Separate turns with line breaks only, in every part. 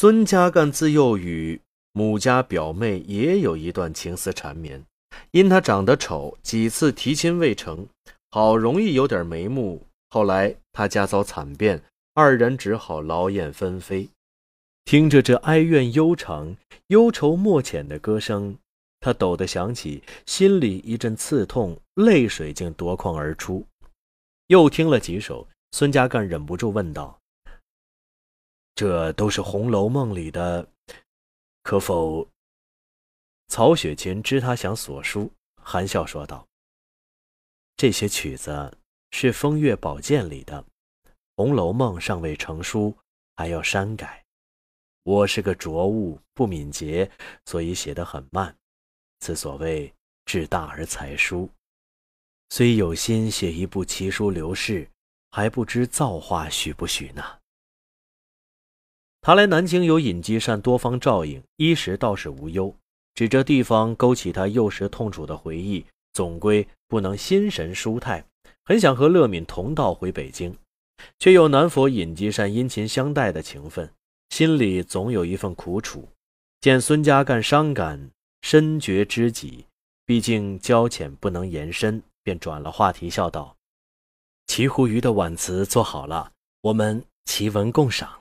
孙家干自幼与母家表妹也有一段情丝缠绵，因他长得丑，几次提亲未成，好容易有点眉目。后来他家遭惨变，二人只好劳燕分飞。听着这哀怨悠长、忧愁莫浅的歌声，他陡地想起，心里一阵刺痛，泪水竟夺眶而出。又听了几首，孙家干忍不住问道：“这都是《红楼梦》里的，可否？”曹雪芹知他想所书，含笑说道：“这些曲子是《风月宝鉴》里的，《红楼梦》尚未成书，还要删改。”我是个拙物，不敏捷，所以写得很慢。此所谓志大而才疏。虽有心写一部奇书流世，还不知造化许不许呢。他来南京有尹继善多方照应，衣食倒是无忧。只这地方勾起他幼时痛楚的回忆，总归不能心神舒泰。很想和乐敏同道回北京，却又难否尹继善殷勤相待的情分。心里总有一份苦楚，见孙家干伤感，深觉知己。毕竟交浅不能言深，便转了话题，笑道：“齐胡鱼的挽词做好了，我们齐文共赏。”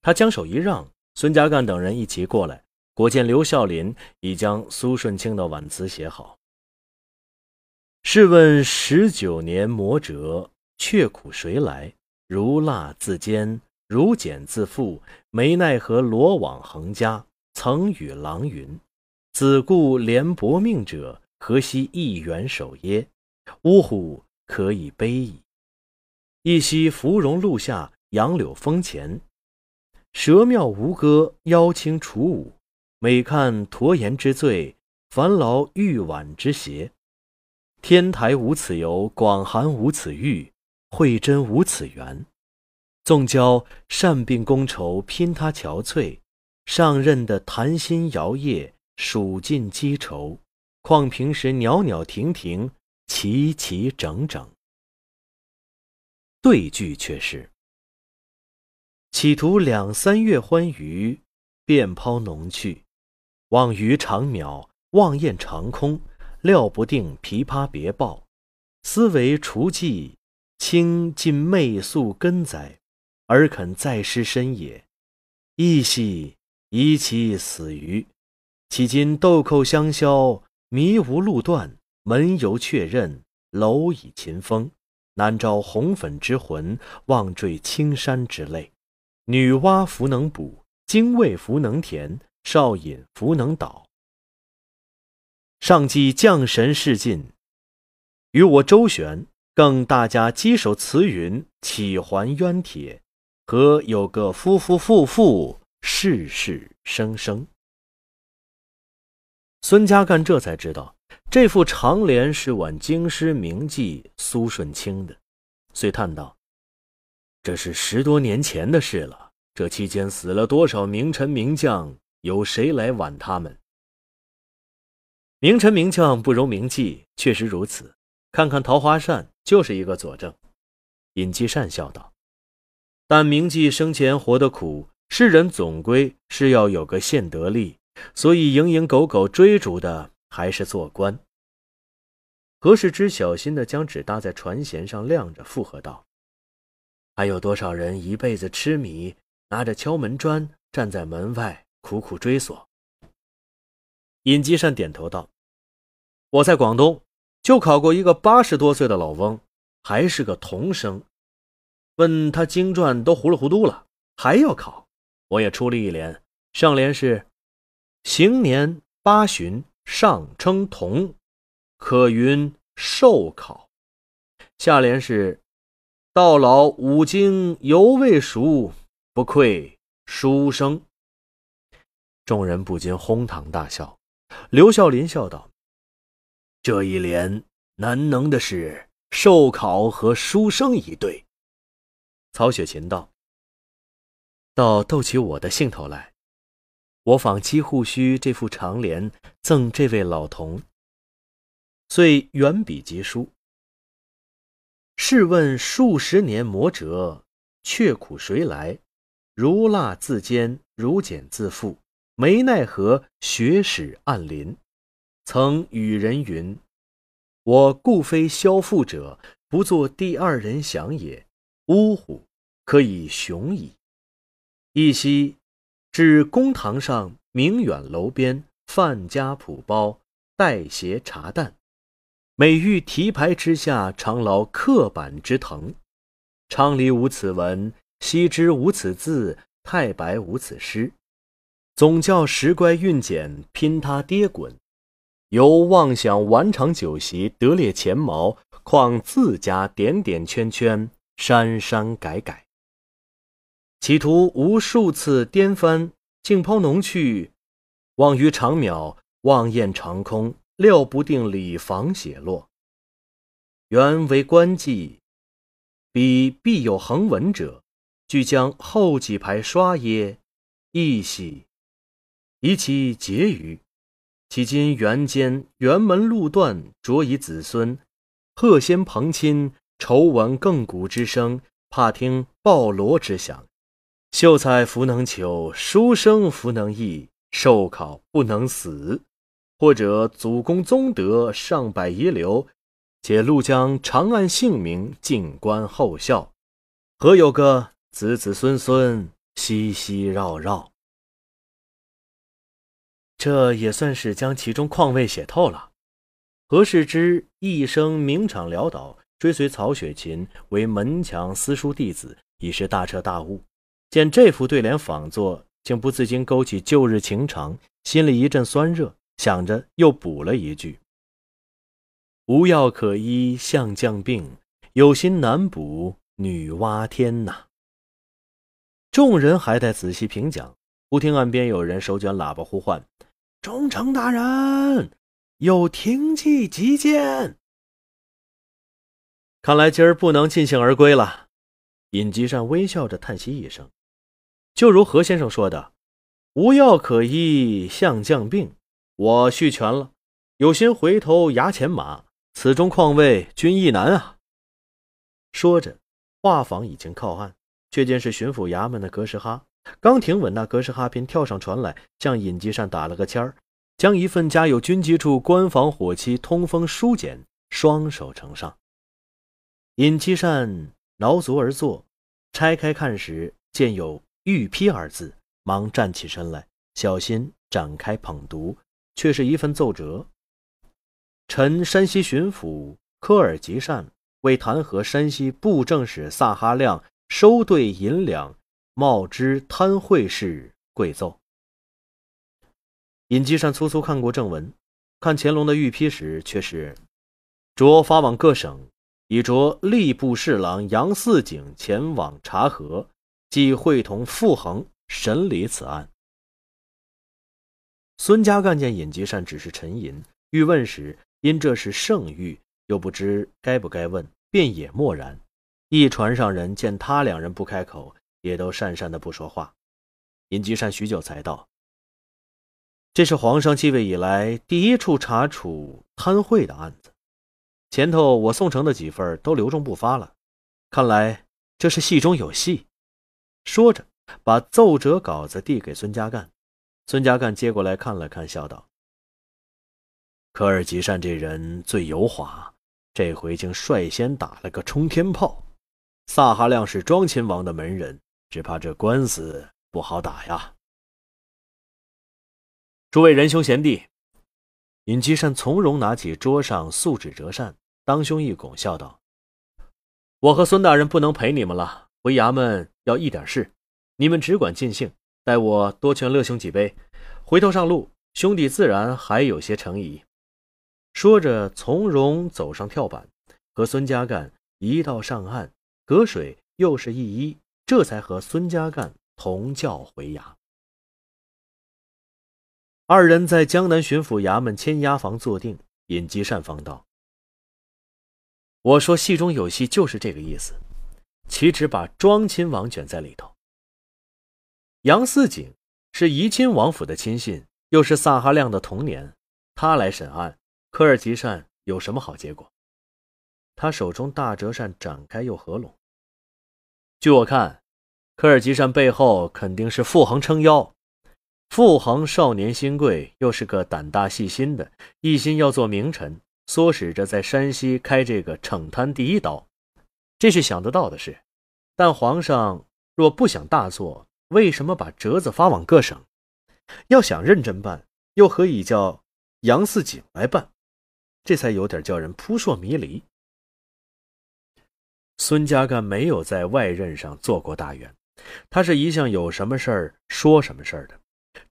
他将手一让，孙家干等人一齐过来，果见刘孝林已将苏顺清的挽词写好。试问十九年磨折，却苦谁来？如蜡自坚。如茧自缚，没奈何罗网横加。曾与郎云：“子固怜薄命者，何惜一元守耶？”呜呼，可以悲矣。一夕芙蓉露下，杨柳风前，蛇庙吴歌，妖清楚舞。每看驼颜之醉，烦劳玉碗之邪。天台无此游，广寒无此玉，慧真无此缘。纵教善并觥筹拼他憔悴，上任的谈心摇曳，数尽积愁。况平时袅袅婷婷，齐齐整整。对句却是：企图两三月欢娱，便抛浓去。望鱼长渺，望雁长空，料不定琵琶别抱。思惟除迹，清尽媚素根哉。尔肯再失身也？亦系宜其死于。迄今豆蔻香消，迷无路断。门犹确认，楼已秦风。难招红粉之魂，望坠青山之泪。女娲弗能补，精卫弗能填，少隐弗能导。上记降神事尽，与我周旋，更大家稽首词云，岂还冤帖？和有个夫夫妇妇，世世生生。孙家干这才知道，这副长联是挽京师名妓苏顺清的，遂叹道：“这是十多年前的事了。这期间死了多少名臣名将？有谁来挽他们？名臣名将不容名妓，确实如此。看看桃花扇，就是一个佐证。”尹继善笑道。但铭记生前活得苦，世人总归是要有个现得利，所以蝇营狗苟追逐的还是做官。何世之小心地将纸搭在船舷上晾着，附和道：“还有多少人一辈子痴迷，拿着敲门砖站在门外苦苦追索？”尹吉善点头道：“我在广东就考过一个八十多岁的老翁，还是个童生。”问他经传都糊里糊涂了，还要考？我也出了一联，上联是“行年八旬上称童，可云寿考”，下联是“到老五经犹未熟，不愧书生”。众人不禁哄堂大笑。刘孝林笑道：“这一联难能的是寿考和书生一对。”曹雪芹道：“倒逗起我的兴头来，我仿七户须这副长联赠这位老童。”遂远笔疾书。试问数十年磨折，却苦谁来？如蜡自坚，如茧自缚，没奈何，雪始暗临。曾与人云：“我故非消父者，不做第二人想也。”呜呼，可以雄矣！一夕，至公堂上，明远楼边，范家仆包，带携茶淡。每遇题牌之下，常劳刻板之藤。昌黎无此文，羲之无此字，太白无此诗。总教石乖运简，拼他跌滚。由妄想顽长酒席，得列前茅，况自家点点圈圈，删删改改。企图无数次颠翻，竟抛浓去，望于长渺，望雁长空，料不定里房写落。原为官妓。彼必有横纹者，俱将后几排刷耶？亦喜，以其结余。迄今园间辕门路断，着以子孙，贺先朋亲，愁闻亘古之声，怕听报罗之响。秀才弗能求，书生弗能译，寿考不能死。或者祖公宗德，上百遗留。且陆将长按姓名，静观后效，何有个子子孙孙熙熙绕绕？这也算是将其中况味写透了。何世之一生名场潦倒，追随曹雪芹为门墙私塾弟子，已是大彻大悟。见这副对联仿作，竟不自禁勾起旧日情长，心里一阵酸热，想着又补了一句。无药可医相将病，有心难补女娲天呐。众人还在仔细评讲，忽听岸边有人手卷喇叭呼唤：“忠诚大人，有停骑急见。”看来今儿不能尽兴而归了。尹吉善微笑着叹息一声：“就如何先生说的，无药可医相将病，我续全了，有心回头衙前马。”此中况味君亦难啊！说着，画舫已经靠岸，却见是巡抚衙门的格什哈。刚停稳，那格什哈便跳上船来，向尹吉善打了个签儿，将一份家有军机处官房火漆通风书简双手呈上。尹吉善挠足而坐，拆开看时，见有“御批”二字，忙站起身来，小心展开捧读，却是一份奏折。臣山西巡抚科尔吉善为弹劾山西布政使萨哈亮收兑银两、冒知贪贿事，跪奏。尹吉善粗粗看过正文，看乾隆的御批时，却是着发往各省，已着吏部侍郎杨四景前往查核，即会同傅恒审理此案。孙家干见尹吉善只是沉吟，欲问时。因这是圣谕，又不知该不该问，便也默然。一船上人见他两人不开口，也都讪讪的不说话。尹吉善许久才道：“这是皇上继位以来第一处查处贪贿的案子，前头我送呈的几份都留中不发了，看来这是戏中有戏。”说着，把奏折稿子递给孙家干。孙家干接过来看了看，笑道。科尔吉善这人最油滑，这回竟率先打了个冲天炮。萨哈亮是庄亲王的门人，只怕这官司不好打呀。诸位仁兄贤弟，尹吉善从容拿起桌上素纸折扇，当胸一拱，笑道：“我和孙大人不能陪你们了，回衙门要议点事，你们只管尽兴，待我多劝乐兄几杯，回头上路，兄弟自然还有些诚意。”说着，从容走上跳板，和孙家干一道上岸，隔水又是一揖，这才和孙家干同轿回衙。二人在江南巡抚衙门签押房坐定，尹吉善方道：“我说戏中有戏，就是这个意思。岂止把庄亲王卷在里头？杨四景是怡亲王府的亲信，又是萨哈亮的童年，他来审案。”科尔吉善有什么好结果？他手中大折扇展开又合拢。据我看，科尔吉善背后肯定是傅恒撑腰。傅恒少年心贵，又是个胆大细心的，一心要做名臣，唆使着在山西开这个惩贪第一刀，这是想得到的事。但皇上若不想大做，为什么把折子发往各省？要想认真办，又何以叫杨四景来办？这才有点叫人扑朔迷离。孙家干没有在外任上做过大员，他是一向有什么事儿说什么事儿的。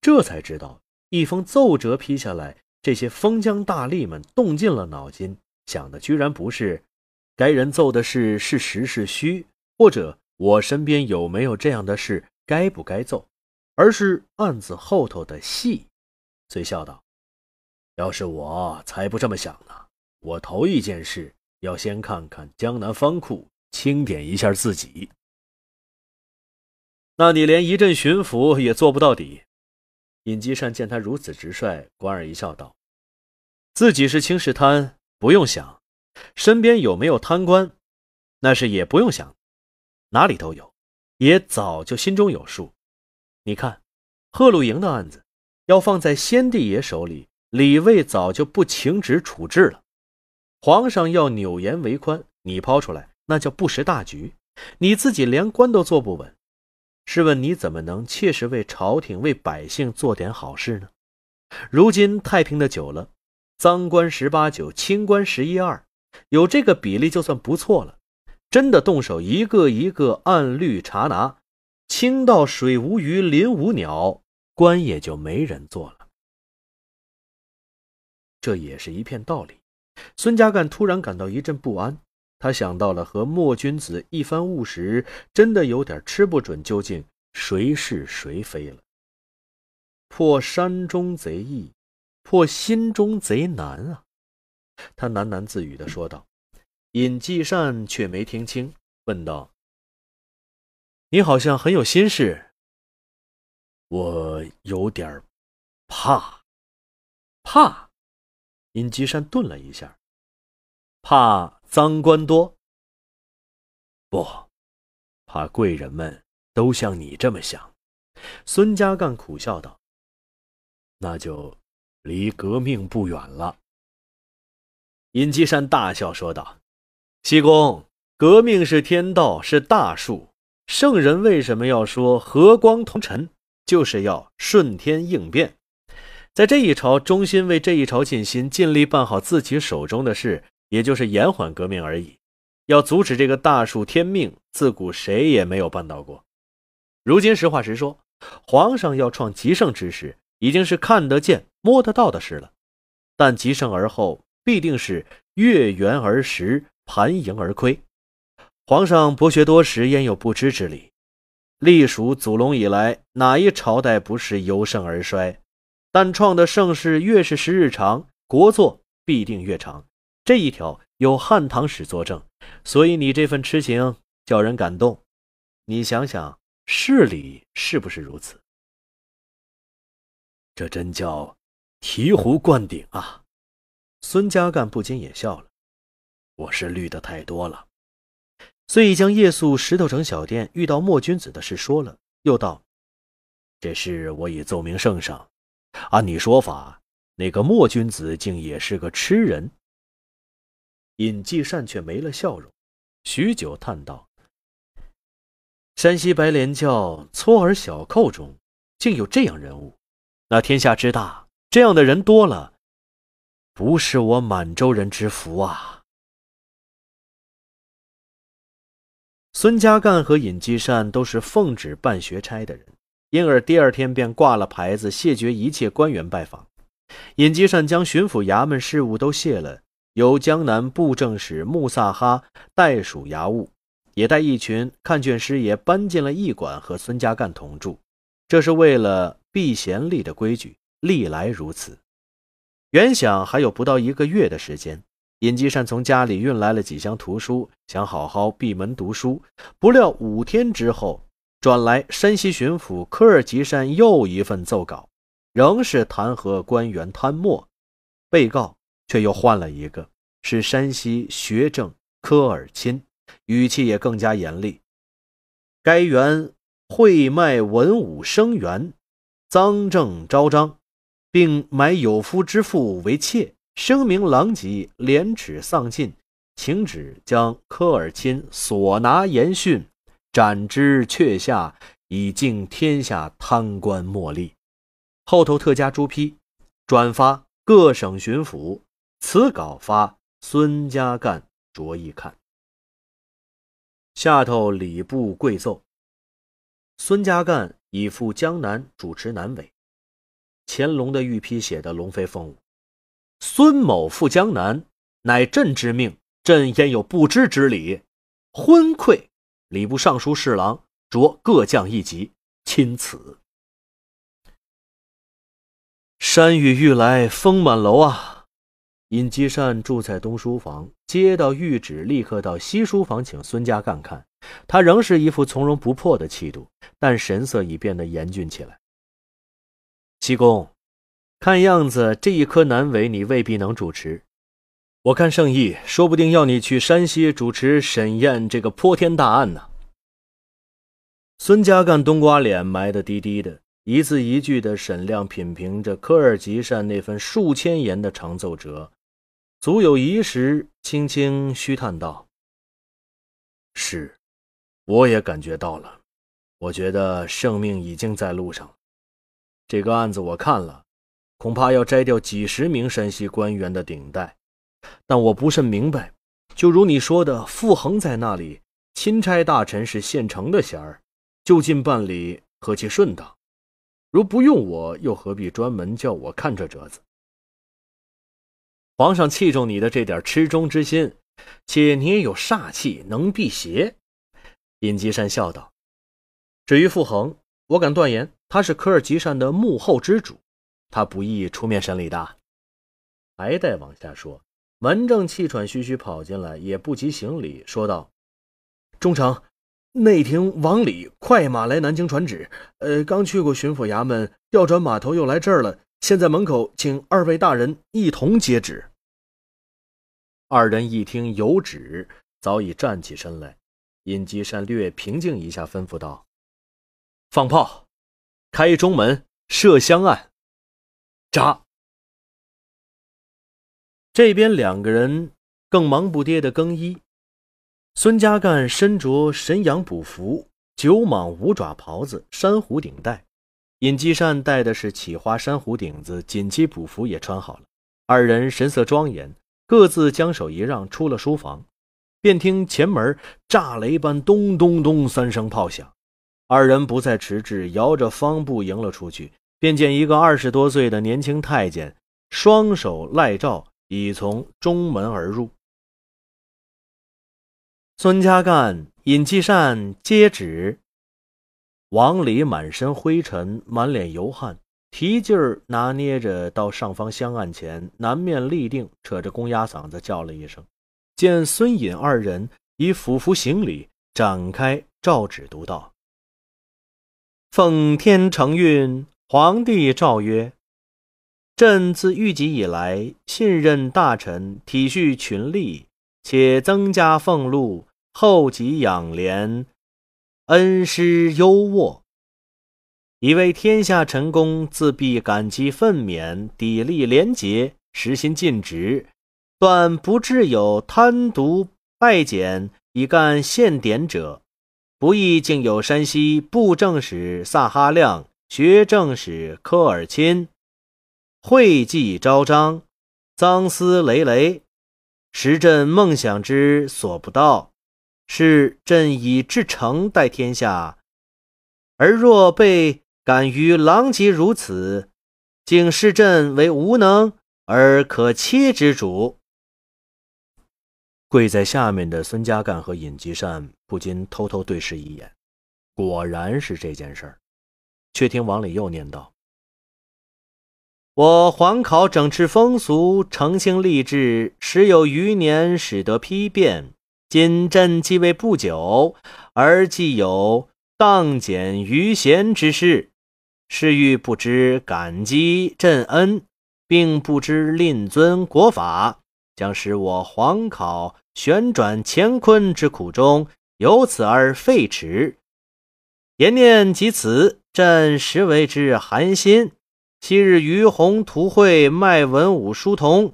这才知道，一封奏折批下来，这些封疆大吏们动尽了脑筋，想的居然不是该人奏的事是实是虚，或者我身边有没有这样的事该不该揍，而是案子后头的戏。遂笑道：“要是我才不这么想呢。我头一件事要先看看江南方库。”清点一下自己，那你连一阵巡抚也做不到底。尹吉善见他如此直率，莞尔一笑，道：“自己是清事贪，不用想；身边有没有贪官，那是也不用想，哪里都有，也早就心中有数。你看，贺露营的案子，要放在先帝爷手里，李卫早就不请旨处置了。皇上要扭严为宽，你抛出来。”那叫不识大局，你自己连官都坐不稳，试问你怎么能切实为朝廷、为百姓做点好事呢？如今太平的久了，赃官十八九，清官十一二，有这个比例就算不错了。真的动手一个一个按律查拿，清到水无鱼，林无鸟，官也就没人做了。这也是一片道理。孙家干突然感到一阵不安。他想到了和莫君子一番误时，真的有点吃不准究竟谁是谁非了。破山中贼易，破心中贼难啊！他喃喃自语的说道。尹继善却没听清，问道：“你好像很有心事。”我有点怕，怕。尹继善顿了一下，怕。赃官多，不怕贵人们都像你这么想。孙家淦苦笑道：“那就离革命不远了。”尹继善大笑说道：“西公，革命是天道，是大术。圣人为什么要说和光同尘？就是要顺天应变，在这一朝忠心为这一朝尽心，尽力办好自己手中的事。”也就是延缓革命而已，要阻止这个大树天命，自古谁也没有办到过。如今实话实说，皇上要创极盛之时，已经是看得见、摸得到的事了。但极盛而后，必定是月圆而食，盘盈而亏。皇上博学多识，焉有不知之理？历数祖龙以来，哪一朝代不是由盛而衰？但创的盛世越是时日长，国祚必定越长。这一条有汉唐史作证，所以你这份痴情叫人感动。你想想，事理是不是如此？这真叫醍醐灌顶啊！孙家干不禁也笑了。我是虑的太多了，遂已将夜宿石头城小店遇到莫君子的事说了，又道：“这事我已奏明圣上，按你说法，那个莫君子竟也是个痴人。”尹继善却没了笑容，许久叹道：“山西白莲教搓耳小寇中，竟有这样人物。那天下之大，这样的人多了，不是我满洲人之福啊！”孙家干和尹继善都是奉旨办学差的人，因而第二天便挂了牌子，谢绝一切官员拜访。尹继善将巡抚衙门事务都卸了。由江南布政使穆萨哈代署衙务，也带一群看卷师爷搬进了驿馆和孙家干同住。这是为了避嫌立的规矩，历来如此。原想还有不到一个月的时间，尹继善从家里运来了几箱图书，想好好闭门读书。不料五天之后，转来山西巡抚科尔吉善又一份奏稿，仍是弹劾官员贪墨，被告。却又换了一个，是山西学政科尔钦，语气也更加严厉。该员会卖文武生员，赃政昭彰，并买有夫之妇为妾，声名狼藉，廉耻丧尽，请旨将科尔钦所拿严训，斩之阙下，以敬天下贪官墨吏。后头特加朱批，转发各省巡抚。此稿发孙家干着意看。下头礼部跪奏。孙家干已赴江南主持南委。乾隆的御批写的龙飞凤舞。孙某赴江南，乃朕之命，朕焉有不知之理？昏聩！礼部尚书侍郎着各将一级钦此。山雨欲来风满楼啊！尹积善住在东书房，接到谕旨，立刻到西书房请孙家干看。他仍是一副从容不迫的气度，但神色已变得严峻起来。七公，看样子这一科南委你未必能主持。我看圣意，说不定要你去山西主持审验这个泼天大案呢。孙家干冬瓜脸埋得低低的，一字一句的审量品评着科尔吉善那份数千言的长奏折，足有一时，轻轻虚叹道：“是。”我也感觉到了，我觉得圣命已经在路上。这个案子我看了，恐怕要摘掉几十名山西官员的顶戴。但我不甚明白，就如你说的，傅恒在那里，钦差大臣是现成的衔儿，就近办理，何其顺当。如不用我，又何必专门叫我看这折子？皇上器重你的这点痴忠之心，且你也有煞气，能辟邪。尹吉善笑道：“至于傅恒，我敢断言，他是科尔吉善的幕后之主，他不易出面审理的。”还待往下说，门正气喘吁吁跑进来，也不及行礼，说道：“忠诚，内廷王礼快马来南京传旨。呃，刚去过巡抚衙门，调转码头，又来这儿了。现在门口，请二位大人一同接旨。”二人一听有旨，早已站起身来。尹吉善略平静一下，吩咐道：“放炮，开中门，射香案，扎。”这边两个人更忙不迭的更衣。孙家干身着神羊补服、九蟒五爪袍子、珊瑚顶带，尹继善戴的是起花珊瑚顶子，锦旗补服也穿好了。二人神色庄严，各自将手一让，出了书房。便听前门炸雷般咚咚咚三声炮响，二人不再迟滞，摇着方步迎了出去。便见一个二十多岁的年轻太监，双手赖诏，已从中门而入。孙家干、尹继善接旨。王里满身灰尘，满脸油汗，提劲儿拿捏着到上方香案前，南面立定，扯着公鸭嗓子叫了一声。见孙尹二人已俯伏行礼，展开诏旨读道：“奉天承运，皇帝诏曰：朕自御己以来，信任大臣，体恤群吏，且增加俸禄，厚积养廉，恩师优渥，以为天下臣公自必感激愤勉，砥砺廉洁，实心尽职。”断不至有贪渎败减以干献典者，不亦竟有山西布政使萨哈亮、学政使科尔钦，讳迹昭彰，赃私累累，实朕梦想之所不到。是朕以至诚待天下，而若被敢于狼藉如此，竟视朕为无能而可欺之主。跪在下面的孙家干和尹吉善不禁偷偷对视一眼，果然是这件事儿。却听王礼又念道：“我皇考整治风俗，诚心立志，时有余年，使得批变。今朕继位不久，而既有荡减余贤之事，是欲不知感激朕恩，并不知令尊国法。”将使我皇考旋转乾坤之苦衷，由此而废弛。言念及此，朕实为之寒心。昔日于洪图会卖文武书童，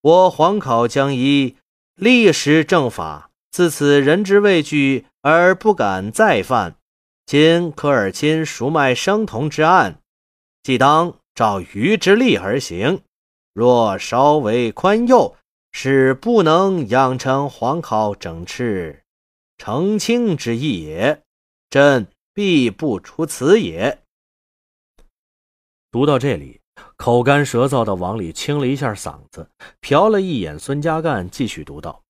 我皇考将以历时正法，自此人之畏惧而不敢再犯。今科尔钦赎卖生童之案，即当照余之例而行。若稍为宽宥，是不能养成皇考整饬澄清之意也。朕。必不出此也。读到这里，口干舌燥的王里清了一下嗓子，瞟了一眼孙家干，继续读道：“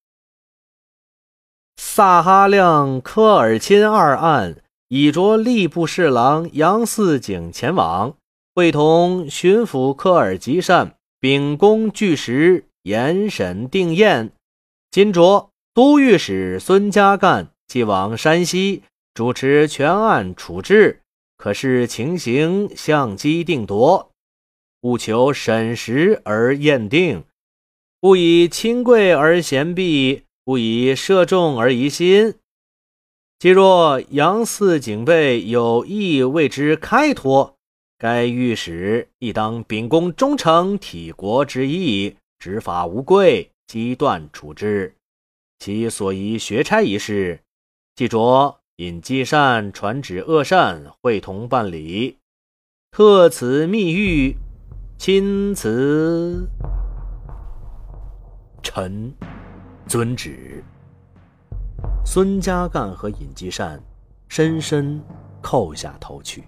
萨哈亮、科尔钦二案，已着吏部侍郎杨四景前往，会同巡抚科尔吉善秉公据实，严审定验。今着都御史孙家干即往山西。”主持全案处置，可视情形，相机定夺，务求审实而验定，勿以亲贵而嫌避，勿以涉众而疑心。既若杨四警备有意为之开脱，该御史亦当秉公忠诚，体国之义，执法无贵，机断处置。其所疑学差一事，即着。尹积善传旨恶善，会同办理。特此密谕，钦此。臣遵旨。孙家淦和尹继善深深叩下头去。